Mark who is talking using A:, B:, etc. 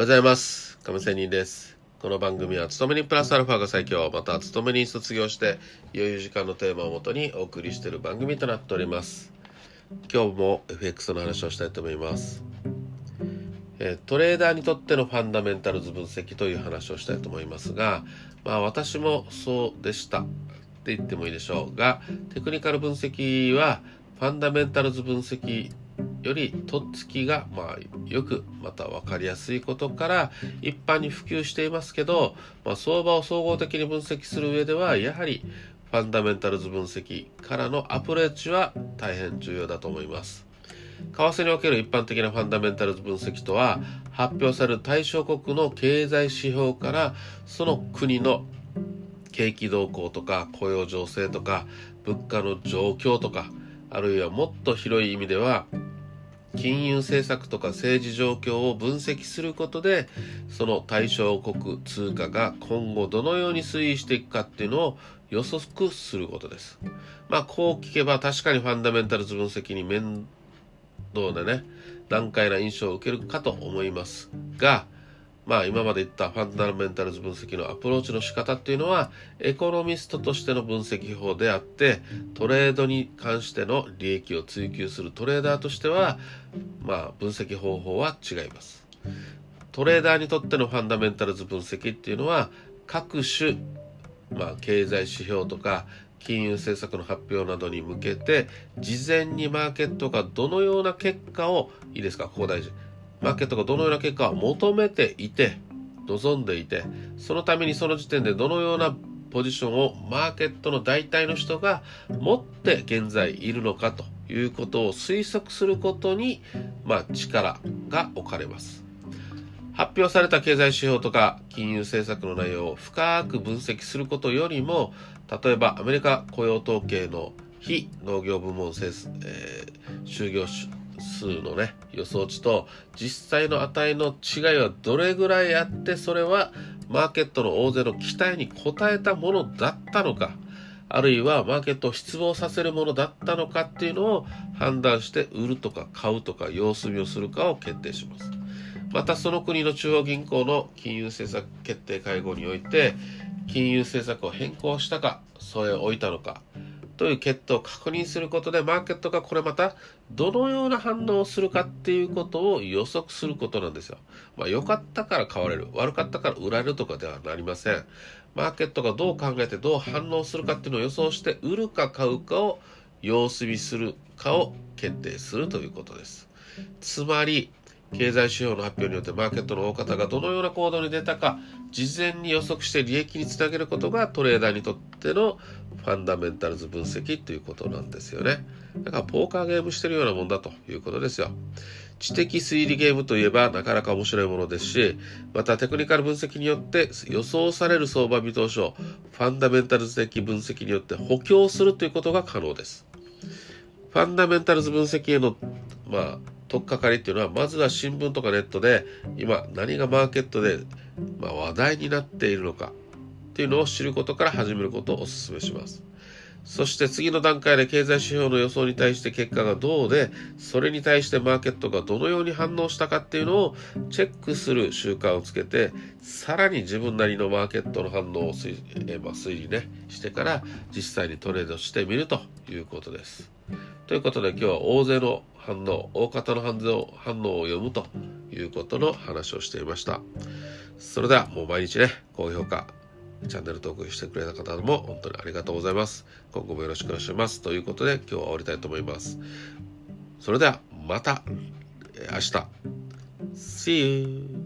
A: おはようございます。亀仙人です。この番組は、勤めにプラスアルファが最強、また、勤めに卒業して、余裕時間のテーマをもとにお送りしている番組となっております。今日も FX の話をしたいと思います。えトレーダーにとってのファンダメンタルズ分析という話をしたいと思いますが、まあ私もそうでしたって言ってもいいでしょうが、テクニカル分析はファンダメンタルズ分析よりとっつきがまあよくまた分かりやすいことから一般に普及していますけど、まあ、相場を総合的に分析する上ではやはりファンダメンタルズ分析からのアプローチは大変重要だと思います。為替における一般的なファンダメンタルズ分析とは発表される対象国の経済指標からその国の景気動向とか雇用情勢とか物価の状況とかあるいはもっと広い意味では金融政策とか政治状況を分析することでその対象国通貨が今後どのように推移していくかっていうのを予測することです。まあこう聞けば確かにファンダメンタルズ分析に面倒なね難解な印象を受けるかと思いますがまあ今まで言ったファンダメンタルズ分析のアプローチの仕方っていうのはエコノミストとしての分析法であってトレードに関しての利益を追求するトレーダーとしてはまあ分析方法は違います。トレーダーにとってのファンダメンタルズ分析っていうのは各種まあ経済指標とか金融政策の発表などに向けて事前にマーケットがどのような結果をいいですかここ大事マーケットがどのような結果を求めていて望んでいてそのためにその時点でどのようなポジションをマーケットの大体の人が持って現在いるのかということを推測することに、まあ、力が置かれます。発表された経済指標とか金融政策の内容を深く分析することよりも例えばアメリカ雇用統計の非農業部門、えー就業数のね予想値と実際の値の違いはどれぐらいあってそれはマーケットの大勢の期待に応えたものだったのかあるいはマーケットを失望させるものだったのかっていうのを判断して売るとか買うとか様子見をするかを決定します。またその国の中央銀行の金融政策決定会合において金融政策を変更したかそれを置いたのかという決定を確認することでマーケットがこれまたどのような反応をするかっていうことを予測することなんですよ。まあ良かったから買われる悪かったから売られるとかではなりません。マーケットがどう考えてどう反応するかっていうのを予想して売るか買うかを様子見するかを決定するということです。つまり経済指標の発表によってマーケットの大方がどのような行動に出たか事前に予測して利益につなげることがトレーダーにとってのファンダメンタルズ分析ということなんですよね。だからポーカーゲームしてるようなもんだということですよ。知的推理ゲームといえばなかなか面白いものですしまたテクニカル分析によって予想される相場見通しをファンダメンタルズ的分析によって補強するということが可能です。ファンダメンタルズ分析へのまあ取っかかりっていうのはまずは新聞とかネットで今何がマーケットで、まあ、話題になっているのかっていうのを知ることから始めることをお勧めします。そして次の段階で経済指標の予想に対して結果がどうでそれに対してマーケットがどのように反応したかっていうのをチェックする習慣をつけてさらに自分なりのマーケットの反応を推,、えーまあ、推理ねしてから実際にトレードしてみるということです。ということで今日は大勢の反応大方の反応反応を読むということの話をしていましたそれではもう毎日ね高評価チャンネル登録してくれた方も本当にありがとうございます。今後もよろしくお願いします。ということで今日は終わりたいと思います。それではまた明日。See you!